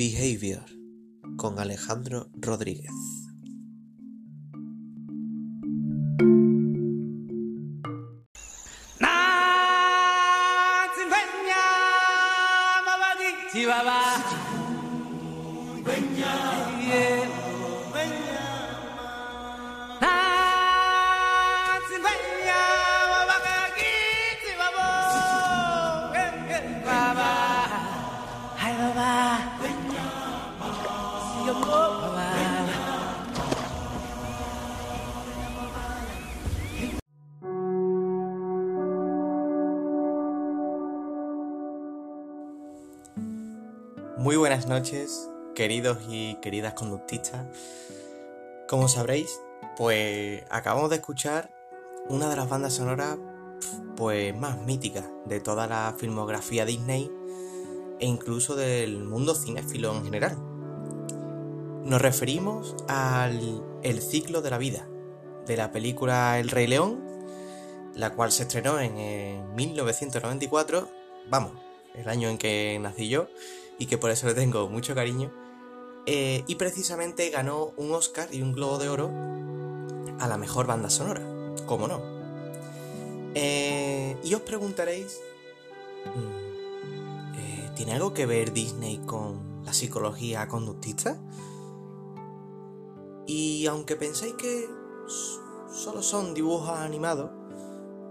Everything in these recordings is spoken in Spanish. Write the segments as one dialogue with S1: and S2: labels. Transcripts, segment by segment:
S1: Behavior con Alejandro Rodríguez. Muy buenas noches, queridos y queridas conductistas. Como sabréis, pues acabamos de escuchar una de las bandas sonoras pues más míticas de toda la filmografía Disney e incluso del mundo cinéfilo en general. Nos referimos al El ciclo de la vida de la película El Rey León, la cual se estrenó en, en 1994, vamos, el año en que nací yo, y que por eso le tengo mucho cariño. Eh, y precisamente ganó un Oscar y un Globo de Oro a la mejor banda sonora, como no. Eh, y os preguntaréis, mm, eh, ¿tiene algo que ver Disney con la psicología conductista? Y aunque penséis que solo son dibujos animados,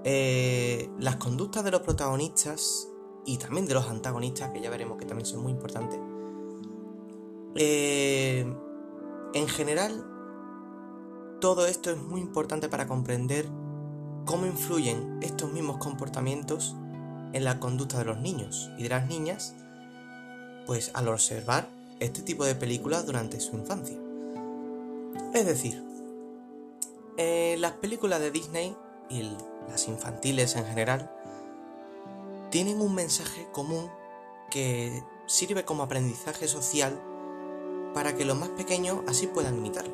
S1: las conductas de los protagonistas y también de los antagonistas, que ya veremos que también son muy importantes. Eh, en general, todo esto es muy importante para comprender cómo influyen estos mismos comportamientos en la conducta de los niños y de las niñas, pues al observar este tipo de películas durante su infancia. Es decir, las películas de Disney y las infantiles en general tienen un mensaje común que sirve como aprendizaje social para que los más pequeños así puedan imitarlo.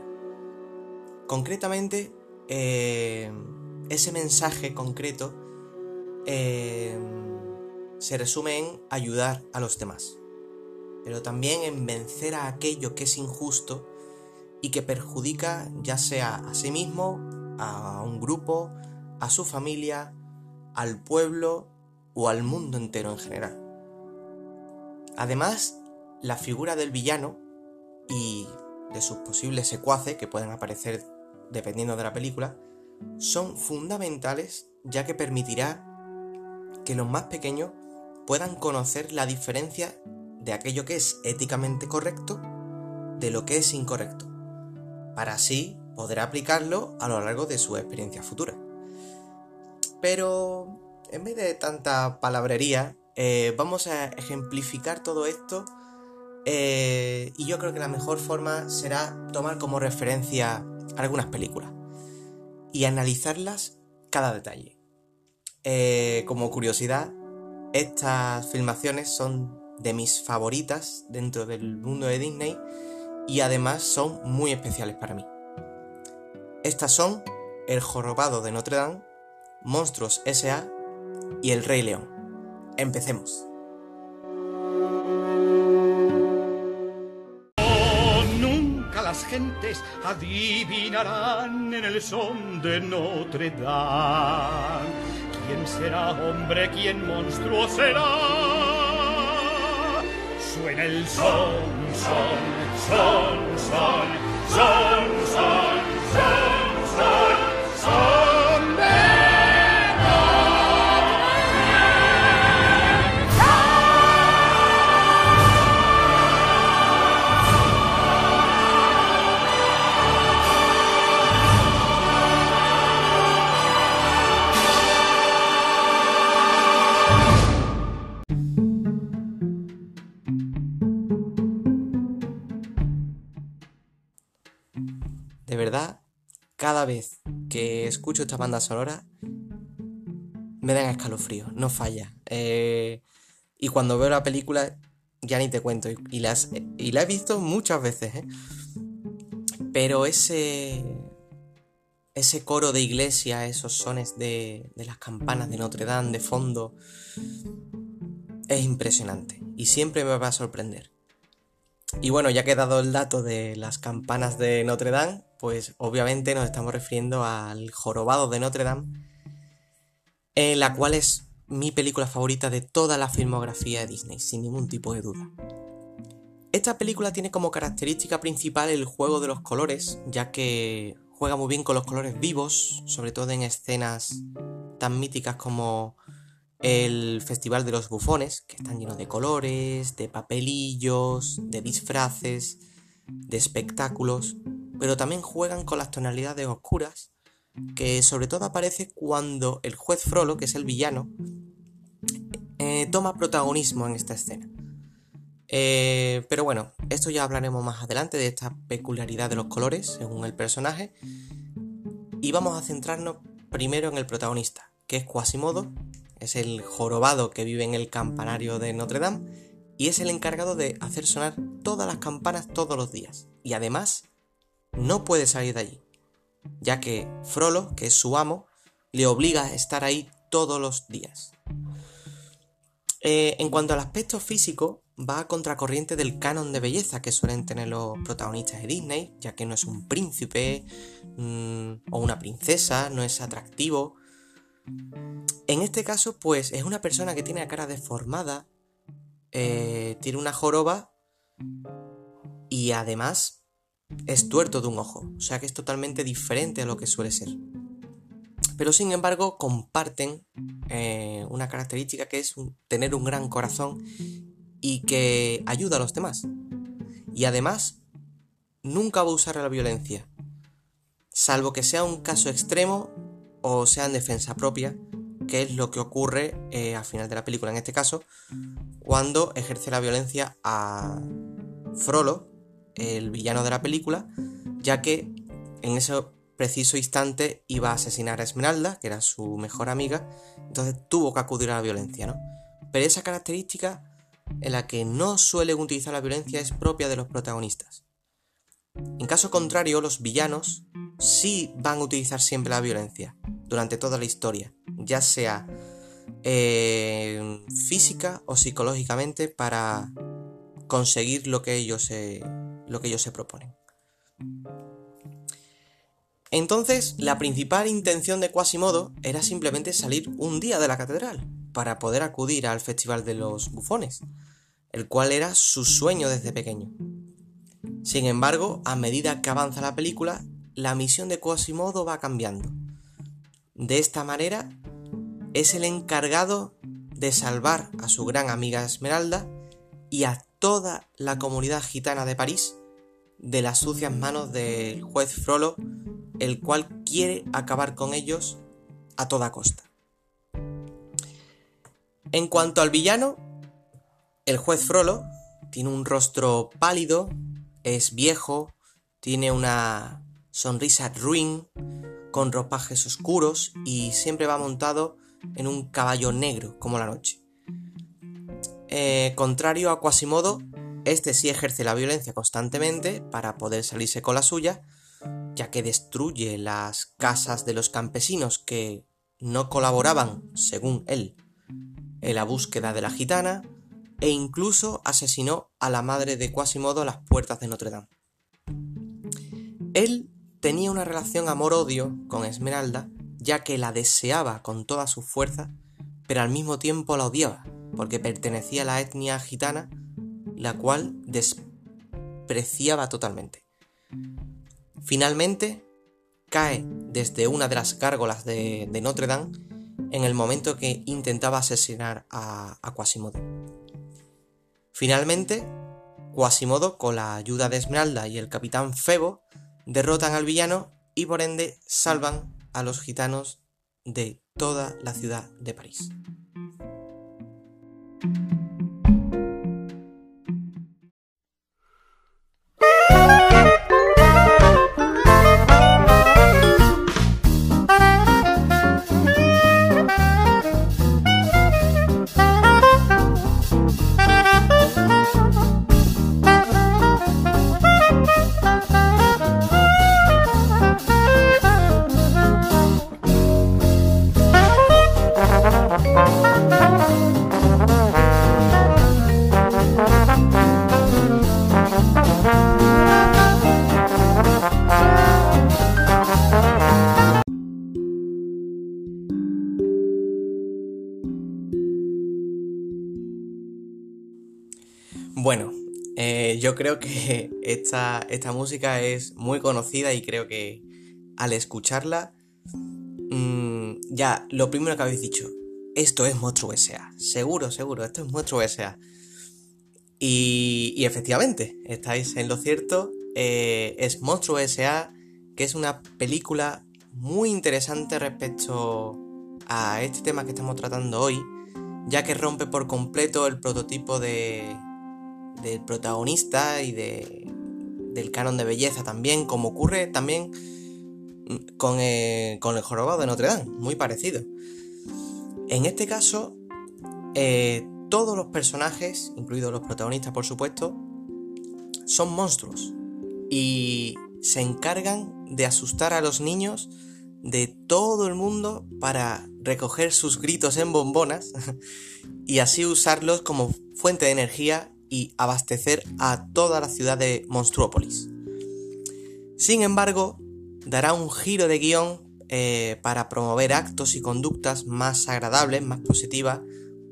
S1: Concretamente, eh, ese mensaje concreto eh, se resume en ayudar a los demás, pero también en vencer a aquello que es injusto y que perjudica ya sea a sí mismo, a un grupo, a su familia, al pueblo o al mundo entero en general. Además, la figura del villano y de sus posibles secuaces que pueden aparecer dependiendo de la película son fundamentales ya que permitirá que los más pequeños puedan conocer la diferencia de aquello que es éticamente correcto de lo que es incorrecto, para así poder aplicarlo a lo largo de su experiencia futura. Pero en vez de tanta palabrería, eh, vamos a ejemplificar todo esto eh, y yo creo que la mejor forma será tomar como referencia algunas películas y analizarlas cada detalle. Eh, como curiosidad, estas filmaciones son de mis favoritas dentro del mundo de Disney y además son muy especiales para mí. Estas son El Jorobado de Notre Dame, Monstruos S.A y El Rey León. Empecemos.
S2: nunca las gentes adivinarán en el son de Notre Dame. ¿Quién será hombre, quién monstruo será? Suena el son, son, son, son, son, son, son, son, son
S1: escucho esta banda sonora, me dan escalofríos, no falla. Eh, y cuando veo la película, ya ni te cuento. Y, y las, y la he visto muchas veces, ¿eh? Pero ese. ese coro de iglesia, esos sones de, de las campanas de Notre Dame de fondo, es impresionante y siempre me va a sorprender. Y bueno, ya que dado el dato de las campanas de Notre Dame, pues obviamente nos estamos refiriendo al Jorobado de Notre Dame, en la cual es mi película favorita de toda la filmografía de Disney, sin ningún tipo de duda. Esta película tiene como característica principal el juego de los colores, ya que juega muy bien con los colores vivos, sobre todo en escenas tan míticas como el Festival de los Bufones, que están llenos de colores, de papelillos, de disfraces, de espectáculos, pero también juegan con las tonalidades oscuras, que sobre todo aparece cuando el juez Frollo, que es el villano, eh, toma protagonismo en esta escena. Eh, pero bueno, esto ya hablaremos más adelante de esta peculiaridad de los colores según el personaje. Y vamos a centrarnos primero en el protagonista, que es Quasimodo, es el jorobado que vive en el campanario de Notre Dame y es el encargado de hacer sonar todas las campanas todos los días. Y además, no puede salir de allí, ya que Frollo, que es su amo, le obliga a estar ahí todos los días. Eh, en cuanto al aspecto físico, va a contracorriente del canon de belleza que suelen tener los protagonistas de Disney, ya que no es un príncipe mm, o una princesa, no es atractivo. En este caso, pues es una persona que tiene la cara deformada, eh, tiene una joroba y además es tuerto de un ojo, o sea que es totalmente diferente a lo que suele ser. Pero sin embargo comparten eh, una característica que es tener un gran corazón y que ayuda a los demás. Y además, nunca va a usar la violencia, salvo que sea un caso extremo o sea en defensa propia, que es lo que ocurre eh, al final de la película en este caso, cuando ejerce la violencia a Frollo, el villano de la película, ya que en ese preciso instante iba a asesinar a Esmeralda, que era su mejor amiga, entonces tuvo que acudir a la violencia, ¿no? Pero esa característica en la que no suelen utilizar la violencia es propia de los protagonistas. En caso contrario, los villanos sí van a utilizar siempre la violencia durante toda la historia, ya sea eh, física o psicológicamente para conseguir lo que ellos se, lo que ellos se proponen. Entonces, la principal intención de Quasimodo era simplemente salir un día de la catedral para poder acudir al Festival de los Bufones, el cual era su sueño desde pequeño. Sin embargo, a medida que avanza la película, la misión de Quasimodo va cambiando. De esta manera, es el encargado de salvar a su gran amiga Esmeralda y a toda la comunidad gitana de París de las sucias manos del juez Frollo, el cual quiere acabar con ellos a toda costa. En cuanto al villano, el juez Frollo tiene un rostro pálido, es viejo, tiene una sonrisa ruin, con ropajes oscuros y siempre va montado en un caballo negro como la noche. Eh, contrario a Quasimodo, este sí ejerce la violencia constantemente para poder salirse con la suya, ya que destruye las casas de los campesinos que no colaboraban, según él, en la búsqueda de la gitana e incluso asesinó a la madre de Quasimodo a las puertas de Notre Dame. Él tenía una relación amor-odio con Esmeralda, ya que la deseaba con toda su fuerza, pero al mismo tiempo la odiaba, porque pertenecía a la etnia gitana, la cual despreciaba totalmente. Finalmente, cae desde una de las gárgolas de, Notre Dame en el momento que intentaba asesinar a, Quasimodo. Finalmente, Quasimodo, con la ayuda de Esmeralda y el capitán Febo, derrotan al villano y por ende salvan a los gitanos de toda la ciudad de París. Bueno, eh, yo creo que esta, esta música es muy conocida y creo que al escucharla, mm, ya lo primero que habéis dicho, esto es Monstruo S.A. Seguro, seguro, esto es Monstruo S.A. Y, y efectivamente, estáis en lo cierto, eh, es Monstruo S.A., que es una película muy interesante respecto a este tema que estamos tratando hoy, ya que rompe por completo el prototipo de, del protagonista y de, del canon de belleza también, como ocurre también con, eh, con el jorobado de Notre Dame, muy parecido. En este caso, eh, todos los personajes, incluidos los protagonistas por supuesto, son monstruos y se encargan de asustar a los niños de todo el mundo para recoger sus gritos en bombonas y así usarlos como fuente de energía y abastecer a toda la ciudad de Monstruópolis. Sin embargo, dará un giro de guion eh, para promover actos y conductas más agradables, más positivas,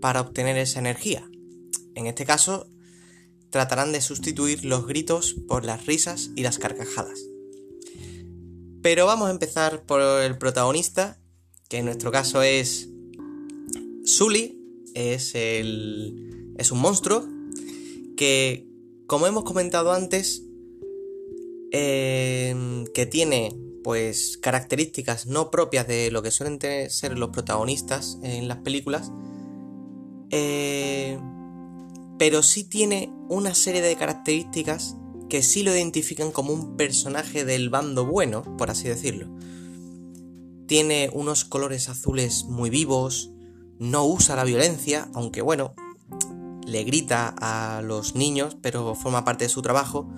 S1: para obtener esa energía. En este caso, tratarán de sustituir los gritos por las risas y las carcajadas. Pero vamos a empezar por el protagonista, que en nuestro caso es Sully, es, el, es un monstruo que, como hemos comentado antes, em, que tiene pues características no propias de lo que suelen ser los protagonistas en las películas, eh, pero sí tiene una serie de características que sí lo identifican como un personaje del bando bueno, por así decirlo. Tiene unos colores azules muy vivos, no usa la violencia, aunque bueno, le grita a los niños, pero forma parte de su trabajo,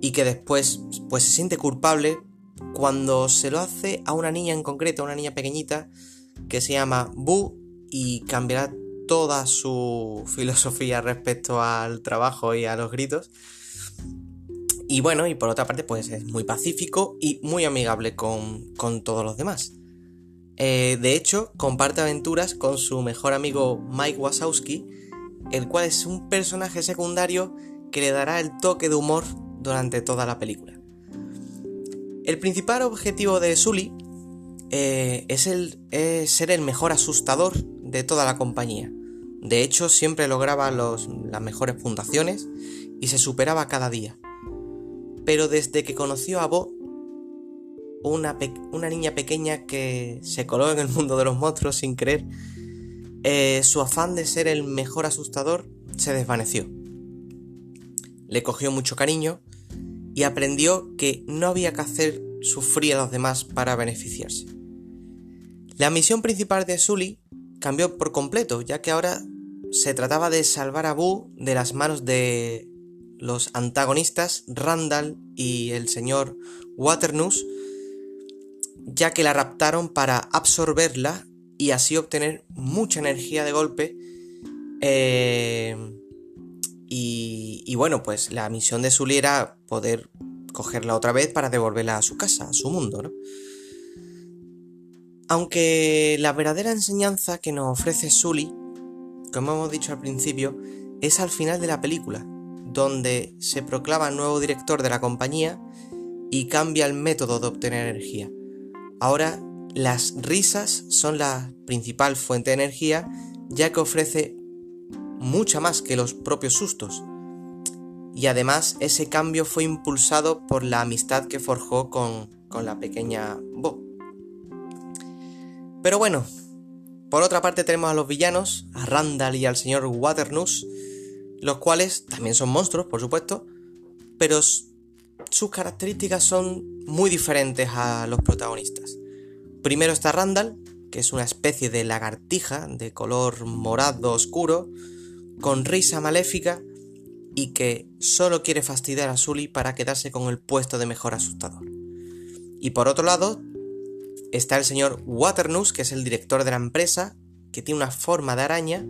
S1: y que después pues se siente culpable cuando se lo hace a una niña en concreto, a una niña pequeñita, que se llama Bu y cambiará toda su filosofía respecto al trabajo y a los gritos. Y bueno, y por otra parte, pues es muy pacífico y muy amigable con, con todos los demás. Eh, de hecho, comparte aventuras con su mejor amigo Mike Wazowski, el cual es un personaje secundario que le dará el toque de humor durante toda la película. El principal objetivo de Sully eh, es, el, ser el mejor asustador de toda la compañía. De hecho, siempre lograba las mejores puntuaciones y se superaba cada día. Pero desde que conoció a Bo, una, una niña pequeña que se coló en el mundo de los monstruos sin querer, eh, su afán de ser el mejor asustador se desvaneció. Le cogió mucho cariño y aprendió que no había que hacer sufrir a los demás para beneficiarse. La misión principal de Sully cambió por completo, ya que ahora se trataba de salvar a Boo de las manos de los antagonistas Randall y el señor Waternoose, ya que la raptaron para absorberla y así obtener mucha energía de golpe. Eh, y, bueno, pues la misión de Sully era poder cogerla otra vez para devolverla a su casa, a su mundo, ¿no? Aunque la verdadera enseñanza que nos ofrece Sully, como hemos dicho al principio, es al final de la película, donde se proclama nuevo director de la compañía y cambia el método de obtener energía. Ahora las risas son la principal fuente de energía ya que ofrece mucha más que los propios sustos. Y además ese cambio fue impulsado por la amistad que forjó con, la pequeña Bo. Pero bueno, por otra parte tenemos a los villanos, a Randall y al señor Waternoose, los cuales también son monstruos, por supuesto, pero sus características son muy diferentes a los protagonistas. Primero está Randall, que es una especie de lagartija de color morado oscuro, con risa maléfica y que solo quiere fastidiar a Sully para quedarse con el puesto de mejor asustador. Y por otro lado, está el señor Waternoose, que es el director de la empresa, que tiene una forma de araña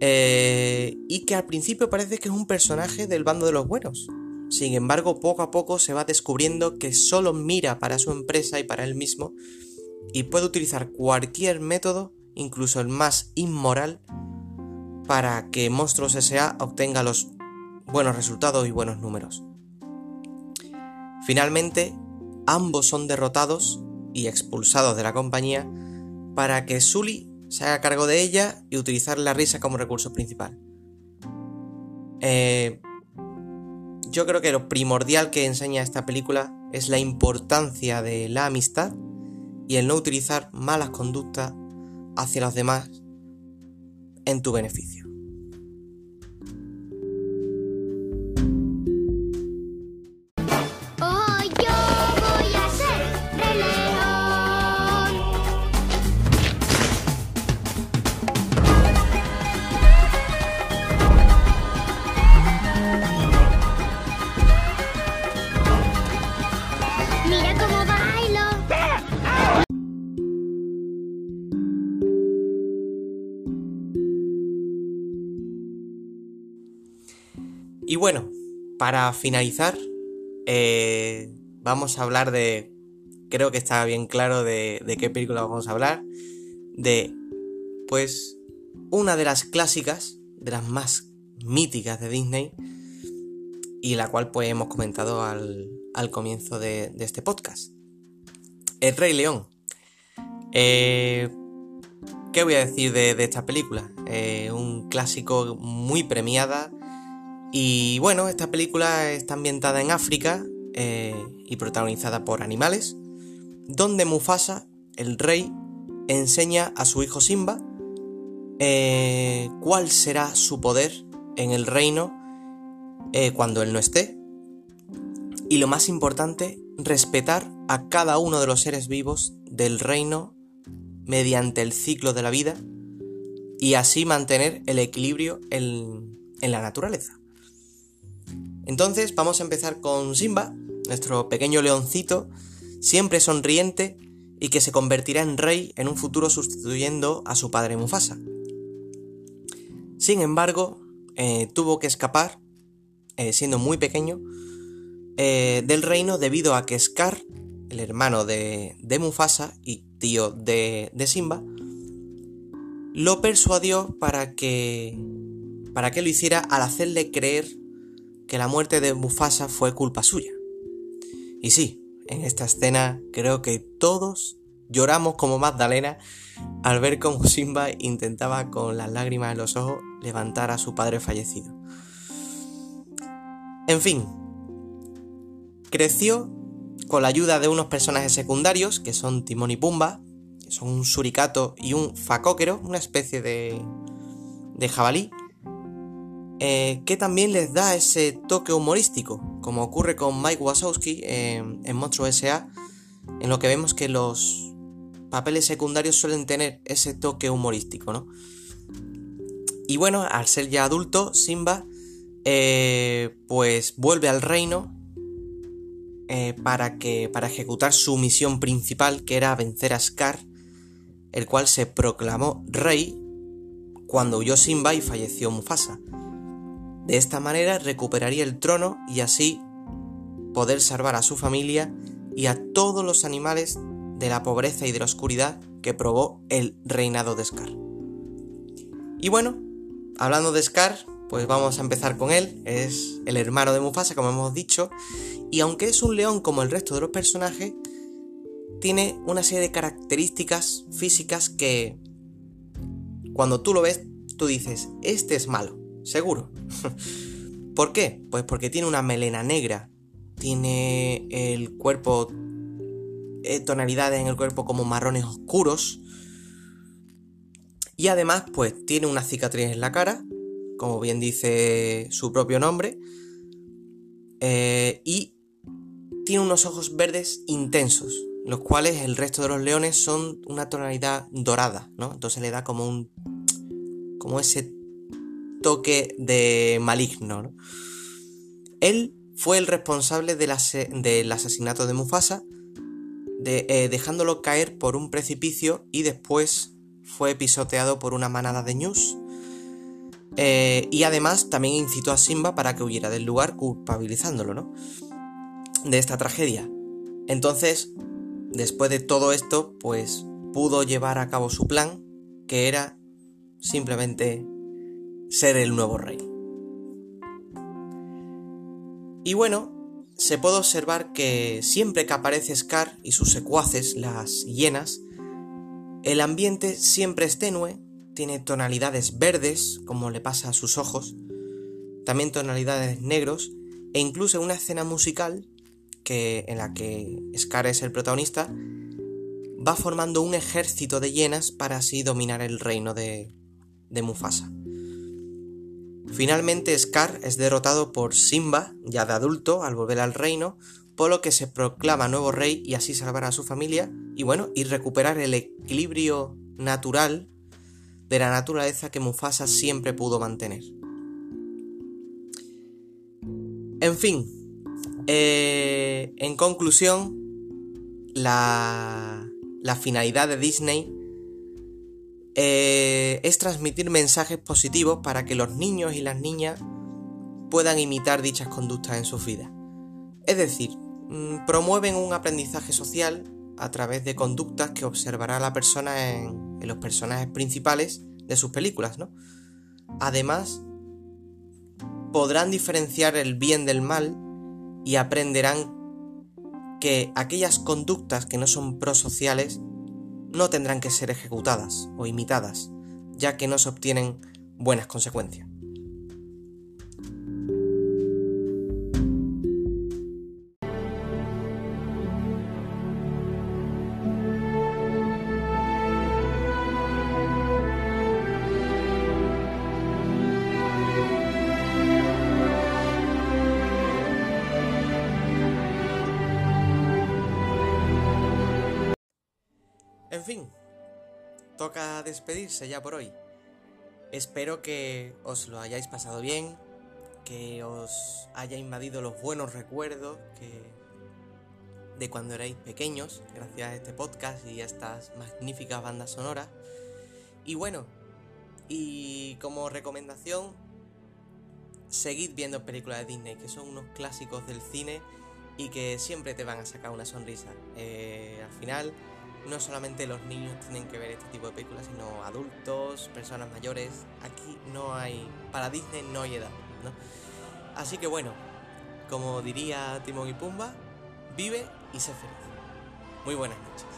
S1: eh, y que al principio parece que es un personaje del bando de los buenos. Sin embargo, poco a poco se va descubriendo que solo mira para su empresa y para él mismo y puede utilizar cualquier método, incluso el más inmoral, para que Monstruos S.A. obtenga los buenos resultados y buenos números. Finalmente, ambos son derrotados y expulsados de la compañía para que Sully se haga cargo de ella y utilizar la risa como recurso principal. Eh, yo creo que lo primordial que enseña esta película es la importancia de la amistad y el no utilizar malas conductas hacia los demás en tu beneficio. Y bueno, para finalizar, eh, vamos a hablar de. Creo que está bien claro de, de qué película vamos a hablar. De. Pues. Una de las clásicas, de las más míticas de Disney. Y la cual pues hemos comentado al, al comienzo de, este podcast. El Rey León. Eh, ¿Qué voy a decir de, de esta película? Eh, un clásico muy premiada y bueno, esta película está ambientada en África eh, y protagonizada por animales, donde Mufasa, el rey, enseña a su hijo Simba eh, cuál será su poder en el reino eh, cuando él no esté. Y lo más importante, respetar a cada uno de los seres vivos del reino mediante el ciclo de la vida y así mantener el equilibrio en la naturaleza. Entonces vamos a empezar con Simba, nuestro pequeño leoncito, siempre sonriente y que se convertirá en rey en un futuro sustituyendo a su padre Mufasa. Sin embargo, eh, tuvo que escapar, eh, siendo muy pequeño, eh, del reino debido a que Scar, el hermano de, Mufasa y tío de, de, Simba, lo persuadió para que, para que lo hiciera al hacerle creer que la muerte de Mufasa fue culpa suya. Y sí, en esta escena creo que todos lloramos como Magdalena al ver cómo Simba intentaba con las lágrimas en los ojos levantar a su padre fallecido. En fin, creció con la ayuda de unos personajes secundarios que son Timón y Pumba, que son un suricato y un facóquero, una especie de, de jabalí, eh, que también les da ese toque humorístico, como ocurre con Mike Wazowski en Monstruo S.A., en lo que vemos que los papeles secundarios suelen tener ese toque humorístico, ¿no? Y bueno, al ser ya adulto, Simba eh, pues vuelve al reino eh, para, que, para ejecutar su misión principal, que era vencer a Scar, el cual se proclamó rey cuando huyó Simba y falleció Mufasa. De esta manera recuperaría el trono y así poder salvar a su familia y a todos los animales de la pobreza y de la oscuridad que probó el reinado de Scar. Y bueno, hablando de Scar, pues vamos a empezar con él. Es el hermano de Mufasa, como hemos dicho, y aunque es un león como el resto de los personajes, tiene una serie de características físicas que cuando tú lo ves, tú dices, este es malo seguro. ¿Por qué? Pues porque tiene una melena negra, tiene el cuerpo, eh, tonalidades en el cuerpo como marrones oscuros, y además pues tiene una cicatriz en la cara, como bien dice su propio nombre, eh, y tiene unos ojos verdes intensos, los cuales el resto de los leones son una tonalidad dorada, ¿no? Entonces le da como un... como ese toque de maligno. Él fue el responsable del, asesinato de Mufasa, eh, dejándolo caer por un precipicio y después fue pisoteado por una manada de ñus. Eh, y además también incitó a Simba para que huyera del lugar, culpabilizándolo, ¿no? De esta tragedia. Entonces, después de todo esto, pues pudo llevar a cabo su plan, que era simplemente ser el nuevo rey. Y bueno, se puede observar que siempre que aparece Scar y sus secuaces, las hienas, el ambiente siempre es tenue, tiene tonalidades verdes, como le pasa a sus ojos, también tonalidades negros, e incluso una escena musical que, en la que Scar es el protagonista, va formando un ejército de hienas para así dominar el reino de Mufasa. Finalmente Scar es derrotado por Simba, ya de adulto, al volver al reino, por lo que se proclama nuevo rey y así salvar a su familia y bueno, y recuperar el equilibrio natural de la naturaleza que Mufasa siempre pudo mantener. En fin, eh, en conclusión, la, la finalidad de Disney eh, es transmitir mensajes positivos para que los niños y las niñas puedan imitar dichas conductas en sus vidas. Es decir, mm, promueven un aprendizaje social a través de conductas que observará la persona en, los personajes principales de sus películas, ¿no? Además, podrán diferenciar el bien del mal y aprenderán que aquellas conductas que no son prosociales no tendrán que ser ejecutadas o imitadas, ya que no se obtienen buenas consecuencias. Despedirse ya por hoy. Espero que os lo hayáis pasado bien, que os haya invadido los buenos recuerdos que de cuando erais pequeños, gracias a este podcast y a estas magníficas bandas sonoras. Y bueno, y como recomendación, seguid viendo películas de Disney, que son unos clásicos del cine y que siempre te van a sacar una sonrisa. Eh, al final no solamente los niños tienen que ver este tipo de películas, sino adultos, personas mayores. Aquí no hay, para Disney no hay edad, ¿no? Así que bueno, como diría Timón y Pumba, vive y sé feliz. Muy buenas noches.